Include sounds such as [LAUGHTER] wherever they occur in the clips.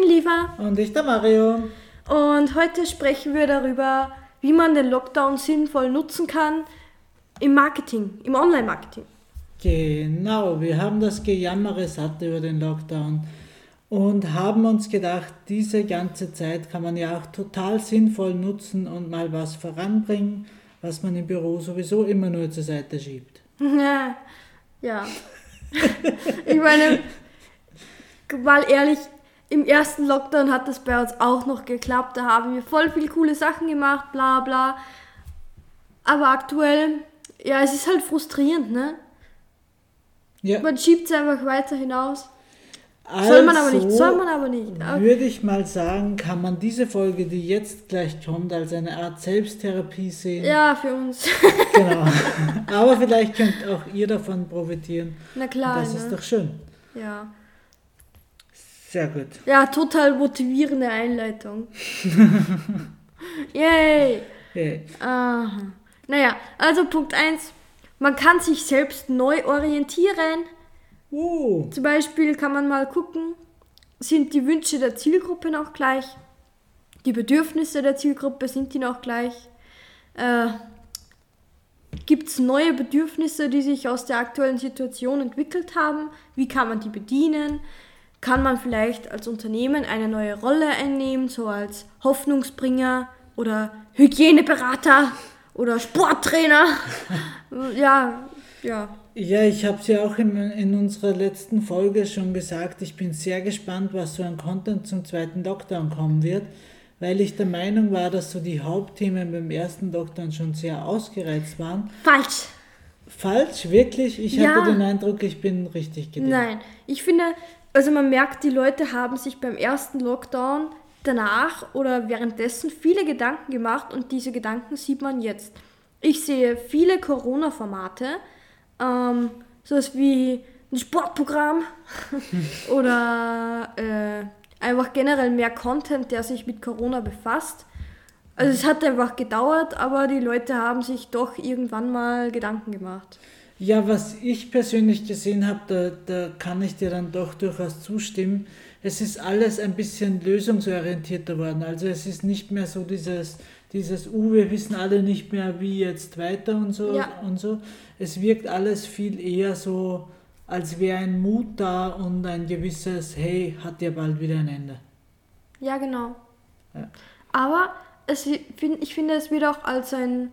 bin Liva. Und ich der Mario. Und heute sprechen wir darüber, wie man den Lockdown sinnvoll nutzen kann im Marketing, im Online-Marketing. Genau, wir haben das Gejammere satt über den Lockdown und haben uns gedacht, diese ganze Zeit kann man ja auch total sinnvoll nutzen und mal was voranbringen, was man im Büro sowieso immer nur zur Seite schiebt. [LAUGHS] Ja, ja. ich meine, mal ehrlich, im ersten Lockdown hat das bei uns auch noch geklappt. Da haben wir voll viele coole Sachen gemacht, bla bla. Aber aktuell, ja, es ist halt frustrierend, ne? Ja. Man schiebt es einfach weiter hinaus. Soll man aber nicht, soll man aber nicht. Also Würde ich mal sagen, kann man diese Folge, die jetzt gleich kommt, als eine Art Selbsttherapie sehen. Ja, für uns. [LAUGHS] Genau. [LAUGHS] Aber vielleicht könnt auch ihr davon profitieren. Na klar. Das ne? ist doch schön. Ja. Sehr gut. Ja, total motivierende Einleitung. [LAUGHS] Yay! Hey. Aha. Naja, also Punkt 1. Man kann sich selbst neu orientieren. Uh, Zum Beispiel kann man mal gucken, sind die Wünsche der Zielgruppe noch gleich? Die Bedürfnisse der Zielgruppe, sind die noch gleich? Äh, Gibt es neue Bedürfnisse, die sich aus der aktuellen Situation entwickelt haben? Wie kann man die bedienen? Kann man vielleicht als Unternehmen eine neue Rolle einnehmen, so als Hoffnungsbringer oder Hygieneberater oder Sporttrainer? [LAUGHS] ja, ja. ja, ich habe es ja auch in, in unserer letzten Folge schon gesagt. Ich bin sehr gespannt, was so an Content zum zweiten Lockdown kommen wird, weil ich der Meinung war, dass so die Hauptthemen beim ersten Lockdown schon sehr ausgereizt waren. Falsch. Falsch, wirklich? Ich Ja. hatte den Eindruck, ich bin richtig gedeckt. Nein, ich finde, also man merkt, die Leute haben sich beim ersten Lockdown danach oder währenddessen viele Gedanken gemacht und diese Gedanken sieht man jetzt. Ich sehe viele Corona-Formate, ähm, sowas wie ein Sportprogramm [LAUGHS] oder äh, einfach generell mehr Content, der sich mit Corona befasst. Also es hat einfach gedauert, aber die Leute haben sich doch irgendwann mal Gedanken gemacht. Ja, was ich persönlich gesehen habe, da, da kann ich dir dann doch durchaus zustimmen. Es ist alles ein bisschen lösungsorientierter worden. Also es ist nicht mehr so dieses, dieses, uh, wir wissen alle nicht mehr, wie jetzt weiter und so Ja. und so. Es wirkt alles viel eher so, als wäre ein Mut da und ein gewisses, hey, hat ja bald wieder ein Ende. Ja, genau. Ja. Aber es, ich finde, es wird auch als ein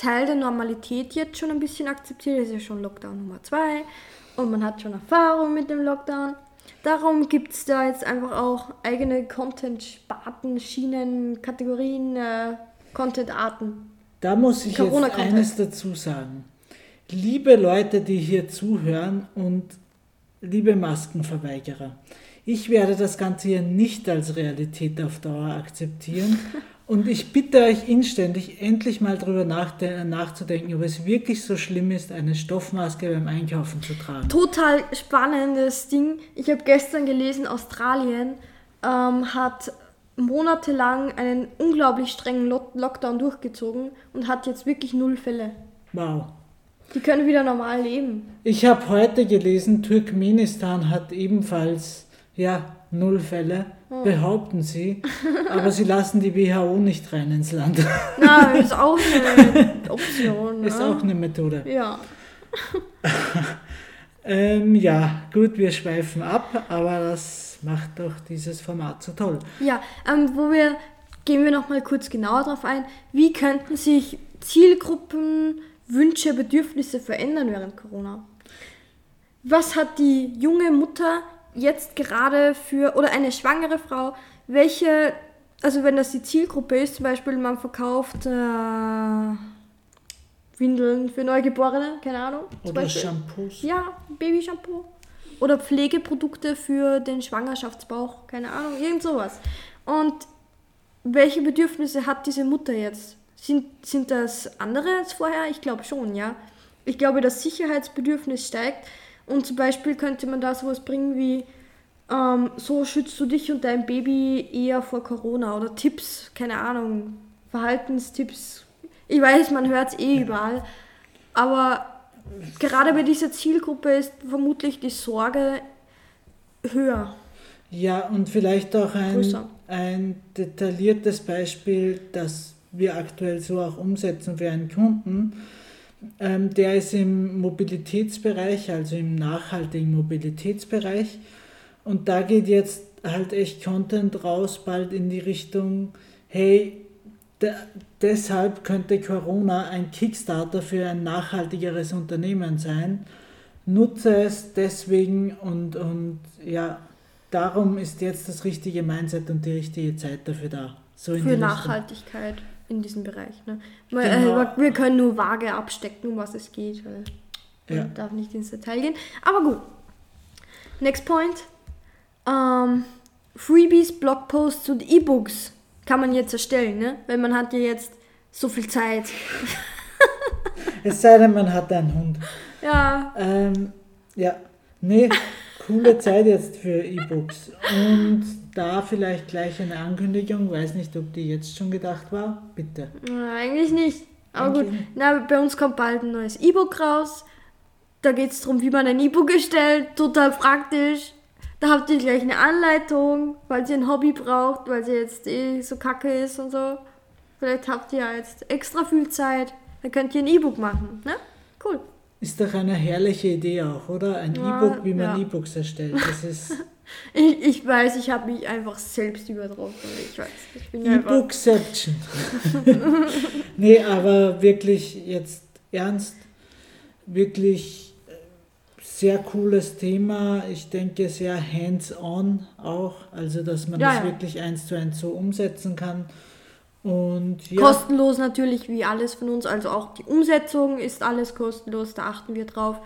Teil der Normalität jetzt schon ein bisschen akzeptiert. Es ist ja schon Lockdown Nummer 2 und man hat schon Erfahrung mit dem Lockdown. Darum gibt es da jetzt einfach auch eigene Content-Sparten, Schienen, Kategorien, äh, Content-Arten. Da muss ich jetzt eines dazu sagen. Liebe Leute, die hier zuhören und liebe Maskenverweigerer, ich werde das Ganze hier nicht als Realität auf Dauer akzeptieren [LAUGHS] und ich bitte euch inständig, endlich mal darüber nachzudenken, ob es wirklich so schlimm ist, eine Stoffmaske beim Einkaufen zu tragen. Total spannendes Ding. Ich habe gestern gelesen, Australien ähm, hat monatelang einen unglaublich strengen Lo Lockdown durchgezogen und hat jetzt wirklich null Fälle. Wow. Die können wieder normal leben. Ich habe heute gelesen, Turkmenistan hat ebenfalls ja, null Fälle, behaupten sie, aber sie lassen die WHO nicht rein ins Land. [LAUGHS] Na, ist auch eine Option. Ist ne? auch eine Methode. Ja. [LAUGHS] Ähm, ja, gut, wir schweifen ab, aber das macht doch dieses Format so toll. Ja, ähm, wo wir, gehen wir nochmal kurz genauer drauf ein, wie könnten sich Zielgruppen, Wünsche, Bedürfnisse verändern während Corona? Was hat die junge Mutter jetzt gerade für, oder eine schwangere Frau, welche, also wenn das die Zielgruppe ist, zum Beispiel man verkauft äh, Windeln für Neugeborene, keine Ahnung. zum Oder Beispiel. Shampoos. Ja, Babyshampoo. Oder Pflegeprodukte für den Schwangerschaftsbauch, keine Ahnung, irgend sowas. Und welche Bedürfnisse hat diese Mutter jetzt? Sind, sind das andere als vorher? Ich glaube schon, ja. Ich glaube, das Sicherheitsbedürfnis steigt. Und zum Beispiel könnte man da sowas bringen wie, ähm, so schützt du dich und dein Baby eher vor Corona. Oder Tipps, keine Ahnung, Verhaltenstipps. Ich weiß, man hört es eh überall. Aber gerade bei dieser Zielgruppe ist vermutlich die Sorge höher. Ja, und vielleicht auch ein, Größer. ein detailliertes Beispiel, das wir aktuell so auch umsetzen für einen Kunden. Ähm, der ist im Mobilitätsbereich, also im nachhaltigen Mobilitätsbereich. Und da geht jetzt halt echt Content raus, bald in die Richtung, hey, de deshalb könnte Corona ein Kickstarter für ein nachhaltigeres Unternehmen sein. Nutze es deswegen und, und ja, darum ist jetzt das richtige Mindset und die richtige Zeit dafür da. So Für die Richtung. In diesem Bereich. Ne? Man, Genau. äh, wir können nur vage abstecken, um was es geht, weil Ja. man darf nicht ins Detail gehen. Aber gut. Next point. Ähm, Freebies, Blogposts und E-Books kann man jetzt erstellen, ne? Weil man hat ja jetzt so viel Zeit. Es sei denn, man hat einen Hund. [LAUGHS] Ja, Ähm, ja, nee, coole Zeit jetzt für E-Books. Und da vielleicht gleich eine Ankündigung, weiß nicht, ob die jetzt schon gedacht war. Bitte. äh, eigentlich nicht. Aber gut, Eigentlich na, bei uns kommt bald ein neues E-Book raus. Da geht es darum, wie man ein E-Book erstellt. Total praktisch. Da habt ihr gleich eine Anleitung, falls ihr ein Hobby braucht, weil sie jetzt eh so kacke ist und so. Vielleicht habt ihr ja jetzt extra viel Zeit. Dann könnt ihr ein E-Book machen. Ne? Cool. Ist doch eine herrliche Idee auch, oder? Ein Ja, E-Book, wie man ja. E-Books erstellt. Das ist [LAUGHS] Ich, ich weiß, ich habe mich einfach selbst übertroffen. Ich weiß. Ich bin. E-Bookception. [LAUGHS] nee, aber wirklich jetzt ernst, wirklich äh, sehr cooles Thema. Ich denke sehr hands-on auch, also dass man Ja, das wirklich eins zu eins so umsetzen kann. Und ja, Kostenlos natürlich wie alles von uns, also auch die Umsetzung ist alles kostenlos, da achten wir drauf,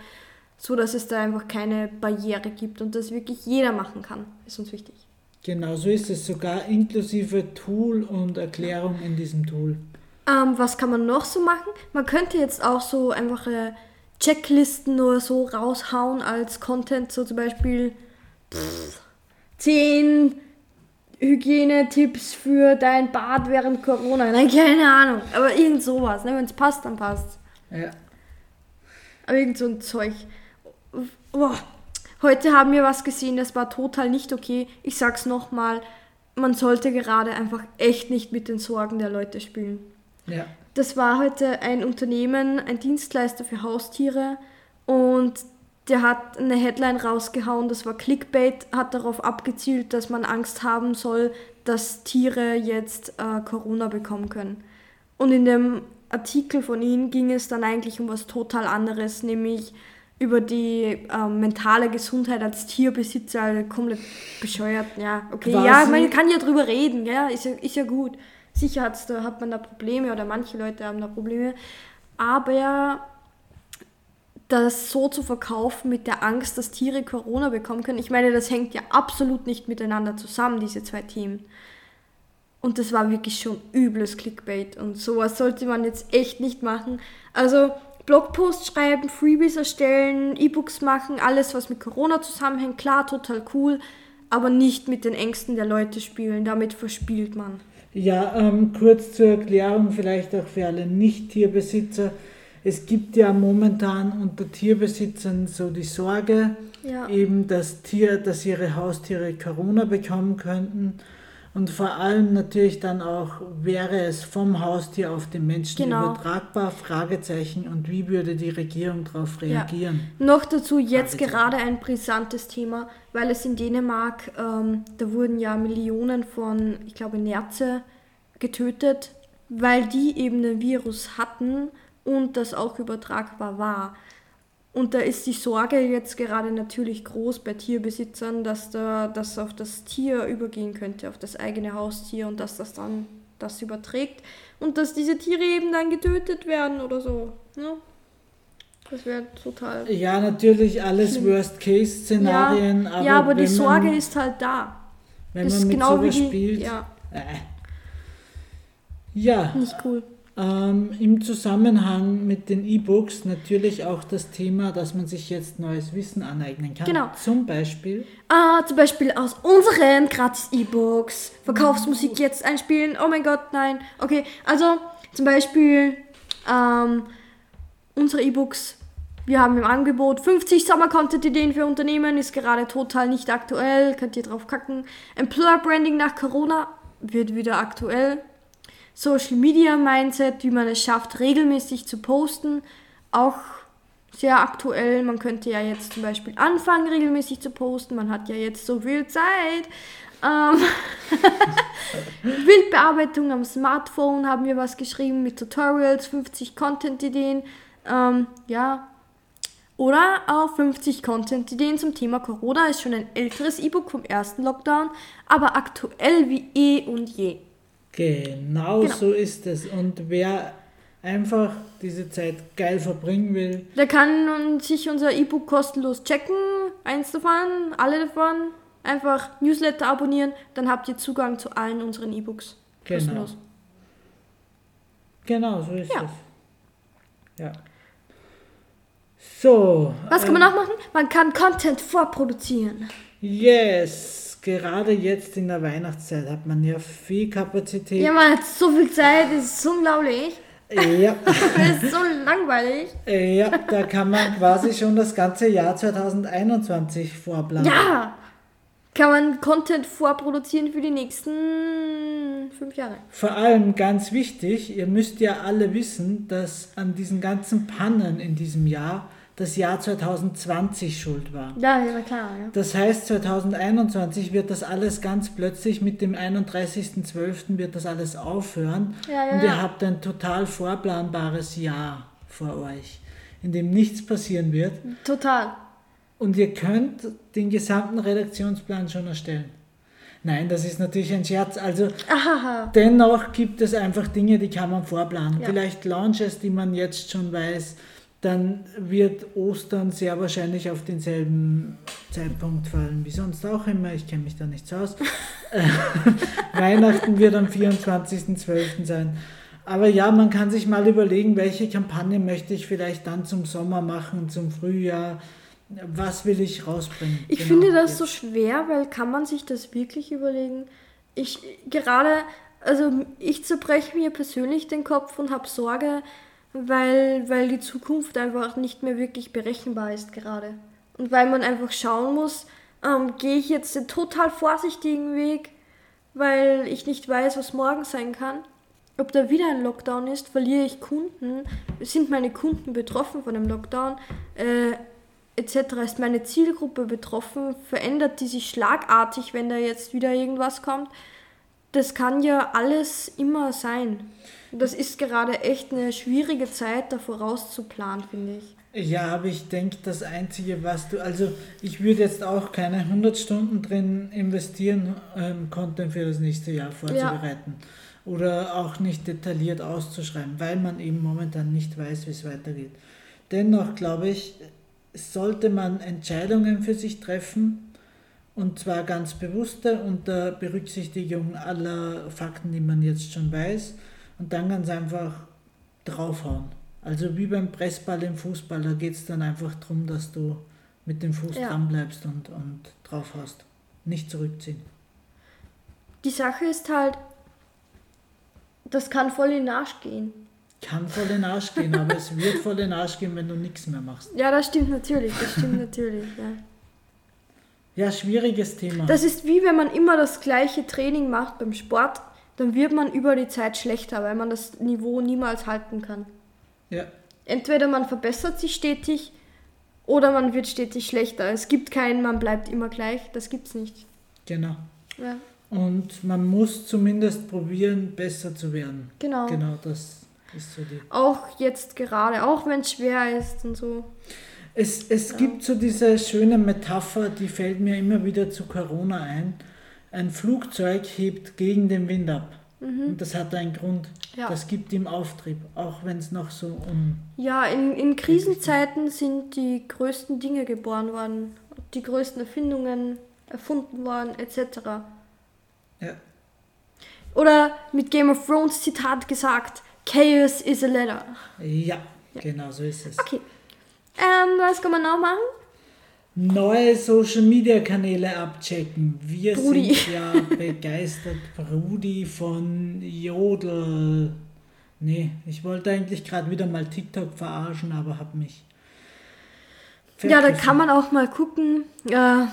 so dass es da einfach keine Barriere gibt und das wirklich jeder machen kann, ist uns wichtig. genau so ist es sogar inklusive Tool und Erklärung in diesem Tool. Ähm, was kann man noch so machen? Man könnte jetzt auch so einfache Checklisten oder so raushauen als Content, so zum Beispiel pff, 10 Hygienetipps für dein Bad während Corona. Nein, keine Ahnung, aber irgend sowas, ne? wenn es passt, dann passt Ja. Aber irgend so ein Zeug. Boah. Heute haben wir was gesehen, das war total nicht okay. Ich sag's nochmal, man sollte gerade einfach echt nicht mit den Sorgen der Leute spielen. Ja. Das war heute ein Unternehmen, ein Dienstleister für Haustiere und der hat eine Headline rausgehauen, das war Clickbait, hat darauf abgezielt, dass man Angst haben soll, dass Tiere jetzt äh, Corona bekommen können. Und in dem Artikel von ihnen ging es dann eigentlich um was total anderes, nämlich über die ähm, mentale Gesundheit als Tierbesitzer, also komplett bescheuert. Ja, okay, Quasi- ja, man kann ja drüber reden, ja, ist ja, ist ja gut. Sicher hat's da, hat man da Probleme oder manche Leute haben da Probleme, aber das so zu verkaufen mit der Angst, dass Tiere Corona bekommen können, ich meine, das hängt ja absolut nicht miteinander zusammen, diese zwei Themen. Und das war wirklich schon übles Clickbait und sowas sollte man jetzt echt nicht machen. Also Blogposts schreiben, Freebies erstellen, E-Books machen, alles was mit Corona zusammenhängt, klar, total cool, aber nicht mit den Ängsten der Leute spielen, damit verspielt man. Ja, ähm, kurz zur Erklärung, vielleicht auch für alle Nicht-Tierbesitzer. Es gibt ja momentan unter Tierbesitzern so die Sorge, Ja. eben, dass, Tier, dass ihre Haustiere Corona bekommen könnten. Und vor allem natürlich dann auch, wäre es vom Haustier auf den Menschen Genau. übertragbar? Fragezeichen. Und wie würde die Regierung darauf reagieren? Noch dazu jetzt gerade ein brisantes Thema, weil es in Dänemark, ähm, da wurden ja Millionen von, ich glaube, Nerze getötet, weil die eben den Virus hatten und das auch übertragbar war. Und da ist die Sorge jetzt gerade natürlich groß bei Tierbesitzern, dass da das auf das Tier übergehen könnte, auf das eigene Haustier und dass das dann das überträgt und dass diese Tiere eben dann getötet werden oder so. Ne? Das wäre total Ja, natürlich alles. Worst-Case-Szenarien. ja, ja, aber die Sorge man, ist halt da. wenn das man mit genau wie sowas die. spielt. Ja, Äh. Ja, nicht cool. Ähm, Im Zusammenhang mit den E-Books natürlich auch das Thema, dass man sich jetzt neues Wissen aneignen kann. Genau. Zum Beispiel, Ah, zum Beispiel aus unseren Gratis-E-Books. Verkaufsmusik jetzt einspielen. Oh mein Gott, nein. Okay, also zum Beispiel ähm, unsere E-Books Wir haben im Angebot 50 Sommer-Content-Ideen für Unternehmen, ist gerade total nicht aktuell, könnt ihr drauf kacken. Employer Branding nach Corona wird wieder aktuell. Social Media Mindset, wie man es schafft, regelmäßig zu posten, auch sehr aktuell. Man könnte ja jetzt zum Beispiel anfangen, regelmäßig zu posten. Man hat ja jetzt so viel Zeit. Ähm [LAUGHS] Bildbearbeitung am Smartphone haben wir was geschrieben mit Tutorials, 50 Content-Ideen. Ähm, ja. Oder auch 50 Content-Ideen zum Thema Corona ist schon ein älteres E-Book vom ersten Lockdown, aber aktuell wie eh und je. Genau, Genau. so ist es. Und wer einfach diese Zeit geil verbringen will, Der kann sich unser E-Book kostenlos checken, eins davon, alle davon. Einfach Newsletter abonnieren, dann habt ihr Zugang zu allen unseren E-Books. Genau. Kostenlos. genau, so ist Ja. es. Ja. So. Was kann ähm, man noch machen? Man kann Content vorproduzieren. Yes, gerade jetzt in der Weihnachtszeit hat man ja viel Kapazität. Ja, man hat so viel Zeit, das ist unglaublich. ja, [LAUGHS] Das ist so langweilig. ja, da kann man quasi schon das ganze Jahr 2021 vorplanen. Ja! Kann man Content vorproduzieren für die nächsten fünf Jahre. Vor allem ganz wichtig, ihr müsst ja alle wissen, dass an diesen ganzen Pannen in diesem Jahr das Jahr 2020 schuld war. Ja, ja, klar, ja. Das heißt, 2021 wird das alles ganz plötzlich mit dem 31.12. wird das alles aufhören Ja, ja, und ihr habt ein total vorplanbares Jahr vor euch, in dem nichts passieren wird Total. und ihr könnt den gesamten Redaktionsplan schon erstellen. Nein, das ist natürlich ein Scherz. Also Ahaha. dennoch gibt es einfach Dinge, die kann man vorplanen. Vielleicht Launches, die man jetzt schon weiß. Dann wird Ostern sehr wahrscheinlich auf denselben Zeitpunkt fallen wie sonst auch immer. Ich kenne mich da nicht so aus. [LAUGHS] [LAUGHS] Weihnachten wird am 24.12. sein. Aber ja, man kann sich mal überlegen, welche Kampagne möchte ich vielleicht dann zum Sommer machen, zum Frühjahr. Was will ich rausbringen? Ich Genau, finde das jetzt. so schwer, weil kann man sich das wirklich überlegen? Ich gerade, also ich zerbreche mir persönlich den Kopf und habe Sorge, weil, weil die Zukunft einfach nicht mehr wirklich berechenbar ist gerade. Und weil man einfach schauen muss, ähm, gehe ich jetzt den total vorsichtigen Weg, weil ich nicht weiß, was morgen sein kann. Ob da wieder ein Lockdown ist, verliere ich Kunden, sind meine Kunden betroffen von dem Lockdown, äh, etc. Ist meine Zielgruppe betroffen, verändert die sich schlagartig, wenn da jetzt wieder irgendwas kommt. Das kann ja alles immer sein. Das ist gerade echt eine schwierige Zeit, da vorauszuplanen, finde ich. Ja, aber ich denke, das Einzige, was du, also ich würde jetzt auch keine 100 Stunden drin investieren, ähm, Content für das nächste Jahr vorzubereiten. Oder auch nicht detailliert auszuschreiben, weil man eben momentan nicht weiß, wie es weitergeht. Dennoch glaube ich, sollte man Entscheidungen für sich treffen, und zwar ganz bewusste unter Berücksichtigung aller Fakten, die man jetzt schon weiß, und dann ganz einfach draufhauen. Also wie beim Pressball im Fußball, da geht es dann einfach darum, dass du mit dem Fuß Ja. dran bleibst und, und drauf hast. Nicht zurückziehen. Die Sache ist halt, das kann voll in den Arsch gehen. Kann voll in den Arsch gehen, aber es wird voll in den Arsch gehen, wenn du nichts mehr machst. Ja, das stimmt natürlich, das stimmt natürlich, ja. Ja, schwieriges Thema. Das ist wie wenn man immer das gleiche Training macht beim Sport, dann wird man über die Zeit schlechter, weil man das Niveau niemals halten kann. ja, Entweder man verbessert sich stetig oder man wird stetig schlechter. Es gibt keinen, man bleibt immer gleich, das gibt's nicht. genau. Ja, Und man muss zumindest probieren, besser zu werden. genau. Genau, das ist so die. Auch jetzt gerade, auch wenn es schwer ist und so. Es, es gibt so diese schöne Metapher, die fällt mir immer wieder zu Corona ein. Ein Flugzeug hebt gegen den Wind ab. Und das hat einen Grund. Mhm. Ja. Das gibt ihm Auftrieb, auch wenn es noch so um. Ja, in, in Krisenzeiten sind die größten Dinge geboren worden, die größten Erfindungen erfunden worden, etc. Ja. Oder mit Game of Thrones Zitat gesagt, Chaos is a letter. Ja, genau so ist es. Okay. Ähm, was kann man noch machen? Neue Social Media Kanäle abchecken. Wir Brudi. sind ja [LAUGHS] begeistert. Brudi von Jodel. Nee, ich wollte eigentlich gerade wieder mal TikTok verarschen, aber hab mich Ja, da kann man auch mal gucken. Äh,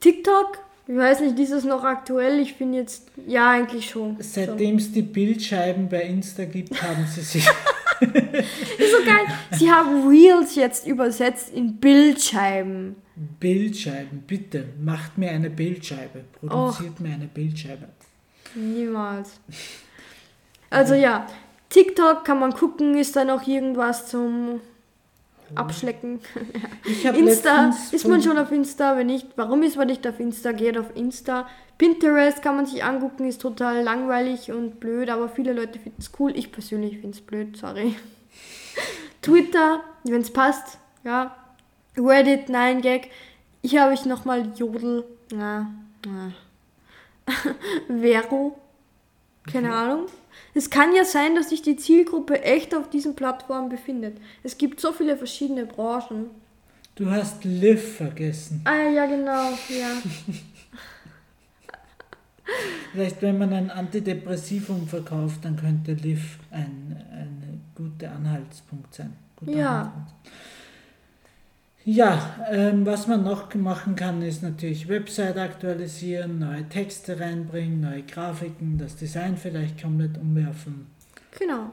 TikTok, ich weiß nicht, ist es noch aktuell? Ich bin jetzt, ja, eigentlich schon. Seitdem es die Bildscheiben bei Insta gibt, haben sie sich. [LAUGHS] [LAUGHS] ist so geil. Sie haben Reels jetzt übersetzt in Bildscheiben. Bildscheiben, bitte, macht mir eine Bildscheibe. Produziert oh. mir eine Bildscheibe. Niemals. Also ja, TikTok kann man gucken, ist da noch irgendwas zum Abschlecken. [LAUGHS] Insta, ist man schon auf Insta? Wenn nicht, warum ist man nicht auf Insta? Geht auf Insta. Pinterest kann man sich angucken, ist total langweilig und blöd, aber viele Leute finden es cool. Ich persönlich finde es blöd, sorry. [LAUGHS] Twitter, wenn es passt, ja. Reddit, nein, Gag. Hier habe ich nochmal Jodel. Na, na. [LAUGHS] Vero. Keine Ahnung. Es kann ja sein, dass sich die Zielgruppe echt auf diesen Plattformen befindet. Es gibt so viele verschiedene Branchen. Du hast Liv vergessen. Ah ja, genau, ja. [LAUGHS] Vielleicht, wenn man ein Antidepressivum verkauft, dann könnte Liv ein, ein guter Anhaltspunkt sein. Guter ja. Anhaltspunkt. Ja, ähm, was man noch machen kann, ist natürlich Website aktualisieren, neue Texte reinbringen, neue Grafiken, das Design vielleicht komplett umwerfen. Genau.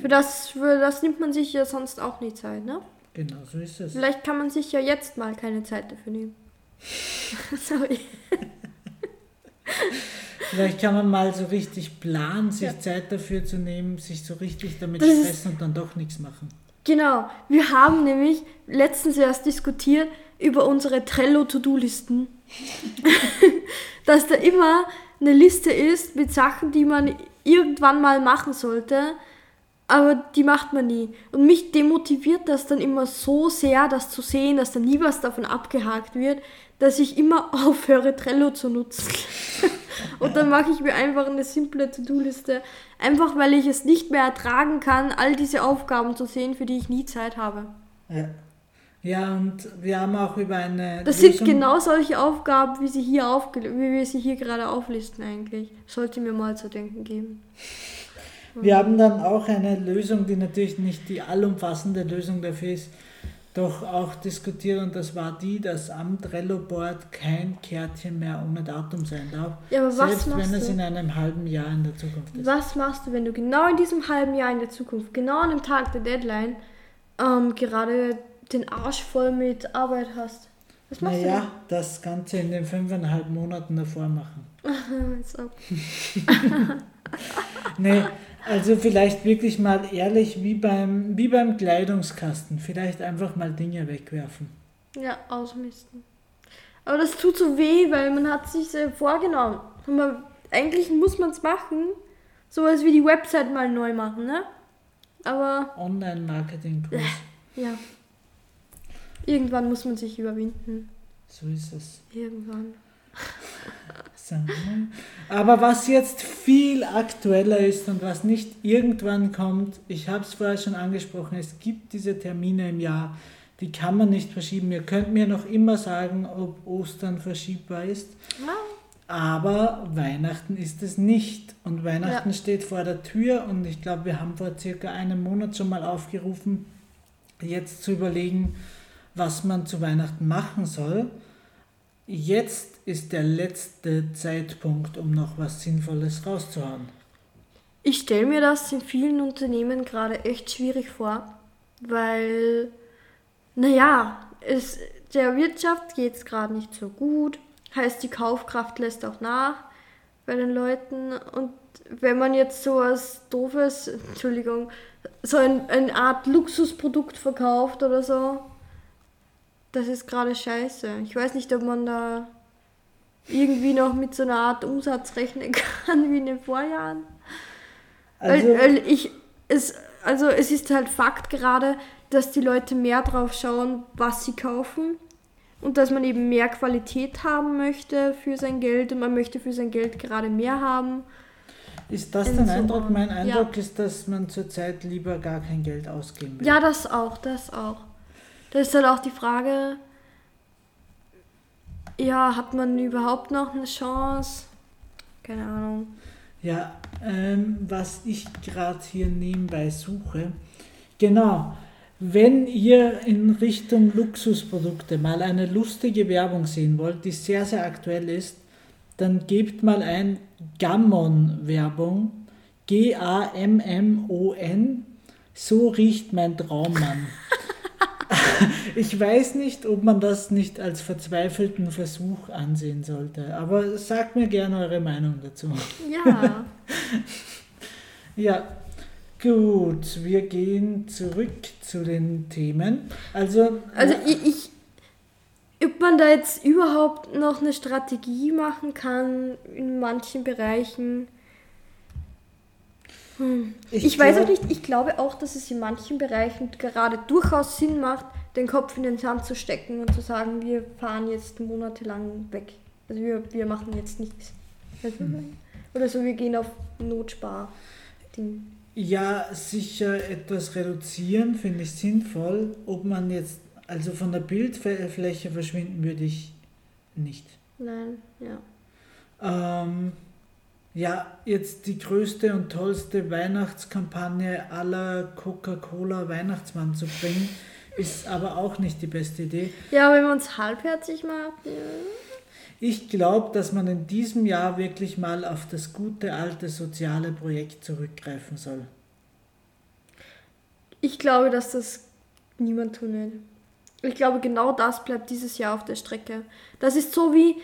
Für das, für das nimmt man sich ja sonst auch nie Zeit, ne? Genau, so ist es. Vielleicht kann man sich ja jetzt mal keine Zeit dafür nehmen. [LAUGHS] Sorry. Vielleicht kann man mal so richtig planen, sich ja. Zeit dafür zu nehmen, sich so richtig damit das stressen und dann doch nichts machen. Genau, wir haben nämlich letztens erst diskutiert über unsere Trello-To-Do-Listen. [LAUGHS] Dass da immer eine Liste ist mit Sachen, die man irgendwann mal machen sollte, aber die macht man nie. Und mich demotiviert das dann immer so sehr, das zu sehen, dass da nie was davon abgehakt wird, dass ich immer [LAUGHS] aufhöre, Trello zu nutzen. [LAUGHS] Und dann mache ich mir einfach eine simple To-Do-Liste. Einfach weil ich es nicht mehr ertragen kann, all diese Aufgaben zu sehen, für die ich nie Zeit habe. Ja. Ja, und wir haben auch über eine. Das Lösung sind genau solche Aufgaben, wie, sie hier aufge wie wir sie hier gerade auflisten eigentlich. Sollte mir mal zu denken geben. Wir haben dann auch eine Lösung, die natürlich nicht die allumfassende Lösung dafür ist, doch auch diskutiert und das war die, dass am Trello-Board kein Kärtchen mehr ohne Datum sein darf. Ja, aber selbst was wenn es in einem halben Jahr in der Zukunft ist. Was machst du, wenn du genau in diesem halben Jahr in der Zukunft, genau an dem Tag der Deadline, ähm, gerade den Arsch voll mit Arbeit hast? Was machst naja, du? Naja, das Ganze in den fünfeinhalb Monaten davor machen. [LAUGHS] [LAUGHS] nee, also vielleicht wirklich mal ehrlich wie beim, wie beim Kleidungskasten. Vielleicht einfach mal Dinge wegwerfen. Ja, ausmisten. Aber das tut so weh, weil man hat sich vorgenommen. Man, eigentlich muss man es machen. Sowas wie die Website mal neu machen, ne? Aber. Online-Marketing-Kurs. [LAUGHS] Ja. Irgendwann muss man sich überwinden. So ist es. Irgendwann. [LAUGHS] Aber was jetzt viel aktueller ist und was nicht irgendwann kommt, ich habe es vorher schon angesprochen, es gibt diese Termine im Jahr, die kann man nicht verschieben. Ihr könnt mir noch immer sagen, ob Ostern verschiebbar ist. Aber Weihnachten ist es nicht. Und Weihnachten ja. steht vor der Tür und ich glaube, wir haben vor circa einem Monat schon mal aufgerufen, jetzt zu überlegen, was man zu Weihnachten machen soll. Jetzt ist der letzte Zeitpunkt, um noch was Sinnvolles rauszuhauen. Ich stelle mir das in vielen Unternehmen gerade echt schwierig vor, weil, naja, es, der Wirtschaft geht es gerade nicht so gut, heißt die Kaufkraft lässt auch nach bei den Leuten und wenn man jetzt so was Doofes, Entschuldigung, so ein, eine Art Luxusprodukt verkauft oder so, das ist gerade scheiße. Ich weiß nicht, ob man da irgendwie noch mit so einer Art Umsatz rechnen [LAUGHS] kann wie in den Vorjahren. Also, weil, weil ich, es, also es ist halt Fakt gerade, dass die Leute mehr drauf schauen, was sie kaufen und dass man eben mehr Qualität haben möchte für sein Geld und man möchte für sein Geld gerade mehr haben. Ist das dein so Eindruck? Mein Eindruck ja. ist, dass man zurzeit lieber gar kein Geld ausgeben will. Ja, das auch, das auch. Da ist dann auch die Frage, ja, hat man überhaupt noch eine Chance? Keine Ahnung. Ja, ähm, was ich gerade hier nebenbei suche. Genau, Wenn ihr in Richtung Luxusprodukte mal eine lustige Werbung sehen wollt, die sehr, sehr aktuell ist, dann gebt mal ein Gammon-Werbung. G-A-M-M-O-N. So riecht mein Traummann. [LAUGHS] [LAUGHS] ich weiß nicht, ob man das nicht als verzweifelten Versuch ansehen sollte, aber sagt mir gerne eure Meinung dazu. Ja. [LAUGHS] ja, gut, wir gehen zurück zu den Themen. Also, Also ich, ich, ob man da jetzt überhaupt noch eine Strategie machen kann in manchen Bereichen. Hm. Ich Ich, weiß auch nicht, ich glaube auch, dass es in manchen Bereichen gerade durchaus Sinn macht, den Kopf in den Sand zu stecken und zu sagen, wir fahren jetzt monatelang weg. Also wir, wir machen jetzt nichts. Ich meine? Oder so, wir gehen auf Notspar-Ding. Ja, sicher etwas reduzieren finde ich sinnvoll. Ob man jetzt, also von der Bildfläche verschwinden würde ich nicht. Nein, ja. Ähm, ja, jetzt die größte und tollste Weihnachtskampagne aller Coca-Cola Weihnachtsmann zu bringen, ist aber auch nicht die beste Idee. Ja, wenn man es halbherzig macht, ja. Ich glaube, dass man in diesem Jahr wirklich mal auf das gute alte soziale Projekt zurückgreifen soll. Ich glaube, dass das niemand tun wird. Ich glaube, genau das bleibt dieses Jahr auf der Strecke. Das ist so wie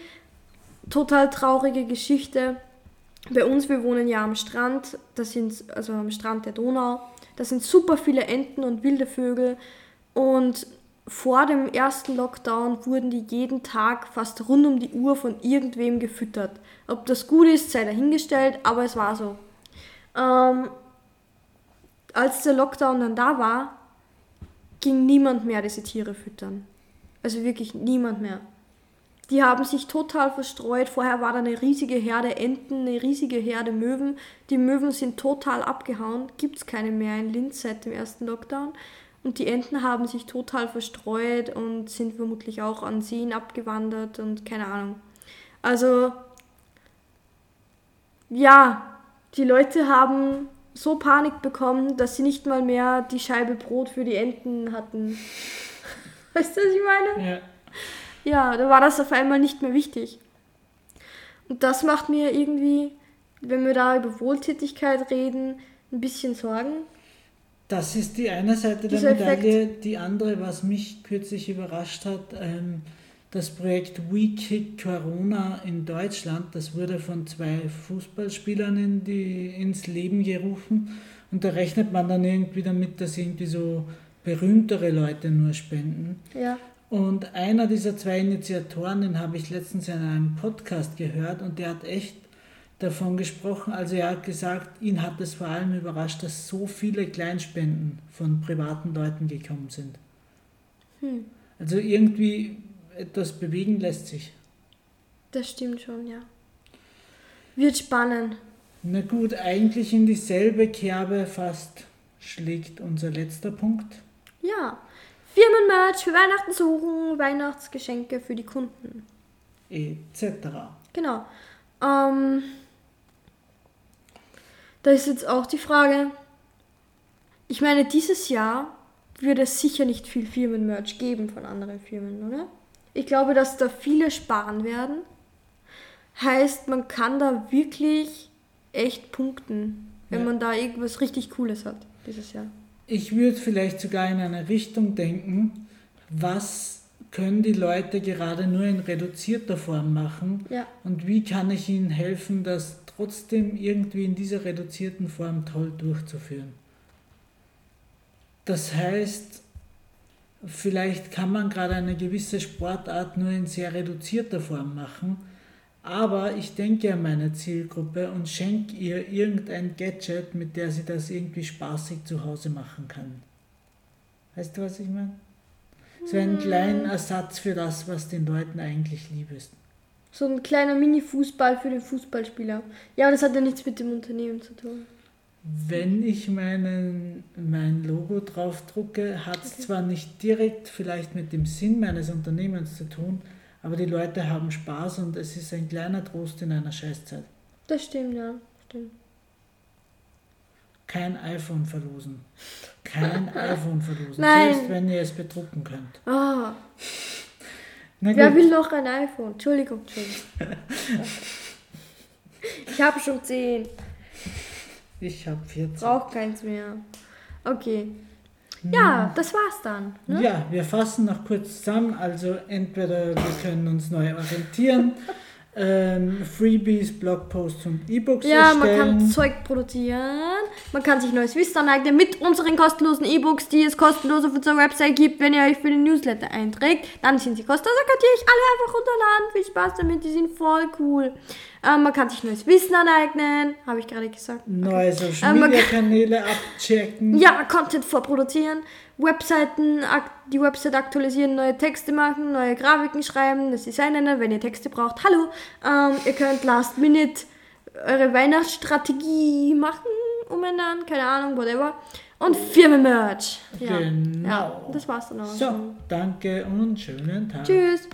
total traurige Geschichte. Bei uns, wir wohnen ja am Strand, das sind also am Strand der Donau. Da sind super viele Enten und wilde Vögel. Und vor dem ersten Lockdown wurden die jeden Tag fast rund um die Uhr von irgendwem gefüttert. Ob das gut ist, sei dahingestellt, aber es war so. Ähm, als der Lockdown dann da war, ging niemand mehr diese Tiere füttern. Also wirklich niemand mehr. Die haben sich total verstreut. Vorher war da eine riesige Herde Enten, eine riesige Herde Möwen. Die Möwen sind total abgehauen. Gibt es keine mehr in Linz seit dem ersten Lockdown. Und die Enten haben sich total verstreut und sind vermutlich auch an Seen abgewandert und keine Ahnung. Also, ja, die Leute haben so Panik bekommen, dass sie nicht mal mehr die Scheibe Brot für die Enten hatten. [LAUGHS] Weißt du, was ich meine? Ja. Ja, da war das auf einmal nicht mehr wichtig. Und das macht mir irgendwie, wenn wir da über Wohltätigkeit reden, ein bisschen Sorgen. Das ist die eine Seite der Dieser Effekt. Medaille. Die andere, was mich kürzlich überrascht hat, ähm, das Projekt We Kick Corona in Deutschland, das wurde von zwei Fußballspielern in die, ins Leben gerufen. Und da rechnet man dann irgendwie damit, dass irgendwie so berühmtere Leute nur spenden. Ja. Und einer dieser zwei Initiatoren, den habe ich letztens in einem Podcast gehört und der hat echt davon gesprochen. Also er hat gesagt, ihn hat es vor allem überrascht, dass so viele Kleinspenden von privaten Leuten gekommen sind. Hm, Also irgendwie etwas bewegen lässt sich. das stimmt schon, ja. Wird spannend. Na gut, eigentlich in dieselbe Kerbe fast schlägt unser letzter Punkt. Ja. Firmenmerch für Weihnachten suchen, Weihnachtsgeschenke für die Kunden. etc. Genau. Ähm, da ist jetzt auch die Frage. Ich meine, dieses Jahr wird es sicher nicht viel Firmenmerch geben von anderen Firmen, oder? Ich glaube, dass da viele sparen werden. Heißt, man kann da wirklich echt punkten, wenn Ja. man da irgendwas richtig Cooles hat dieses Jahr. Ich würde vielleicht sogar in eine Richtung denken, was können die Leute gerade nur in reduzierter Form machen Ja. und wie kann ich ihnen helfen, das trotzdem irgendwie in dieser reduzierten Form toll durchzuführen. Das heißt, vielleicht kann man gerade eine gewisse Sportart nur in sehr reduzierter Form machen, aber ich denke an meine Zielgruppe und schenke ihr irgendein Gadget, mit der sie das irgendwie spaßig zu Hause machen kann. Weißt du, was ich meine? So einen kleinen Ersatz für das, was den Leuten eigentlich lieb ist. So ein kleiner Mini-Fußball für den Fußballspieler. Ja, das hat ja nichts mit dem Unternehmen zu tun. Wenn ich meinen, mein Logo draufdrucke, hat es zwar nicht direkt vielleicht mit dem Sinn meines Unternehmens zu tun, aber die Leute haben Spaß und es ist ein kleiner Trost in einer Scheißzeit. Das stimmt, ja. Stimmt. kein iPhone verlosen. Kein [LAUGHS] iPhone verlosen. Nein. Selbst wenn ihr es bedrucken könnt. Ah, Na wer will noch ein iPhone? Entschuldigung, Entschuldigung. [LAUGHS] Ich habe schon 10. Ich habe 14. Brauch keins mehr. Okay. Ja, das war's dann. Ne? Ja, wir fassen noch kurz zusammen. Also entweder wir können uns neu orientieren, [LAUGHS] ähm, Freebies, Blogposts und E-Books Ja, man erstellen. kann Zeug produzieren. Man kann sich neues Wissen aneignen mit unseren kostenlosen E-Books, die es kostenlos auf unserer Website gibt, wenn ihr euch für den Newsletter einträgt. Dann sind sie kostenlos, dann könnt ihr euch alle einfach runterladen. Viel Spaß damit, die sind voll cool. Ähm, man kann sich neues Wissen aneignen, habe ich gerade gesagt. Neue Social Ähm, man Media Kanäle abchecken. Ja, Content vorproduzieren, Webseiten, die Website aktualisieren, neue Texte machen, neue Grafiken schreiben, das Design ändern, wenn ihr Texte braucht. Hallo, ähm, ihr könnt Last Minute eure Weihnachtsstrategie machen, umändern, keine Ahnung, whatever. Und Firmenmerch. Ja. Genau. ja, das war's dann auch. So, danke und schönen Tag. Tschüss.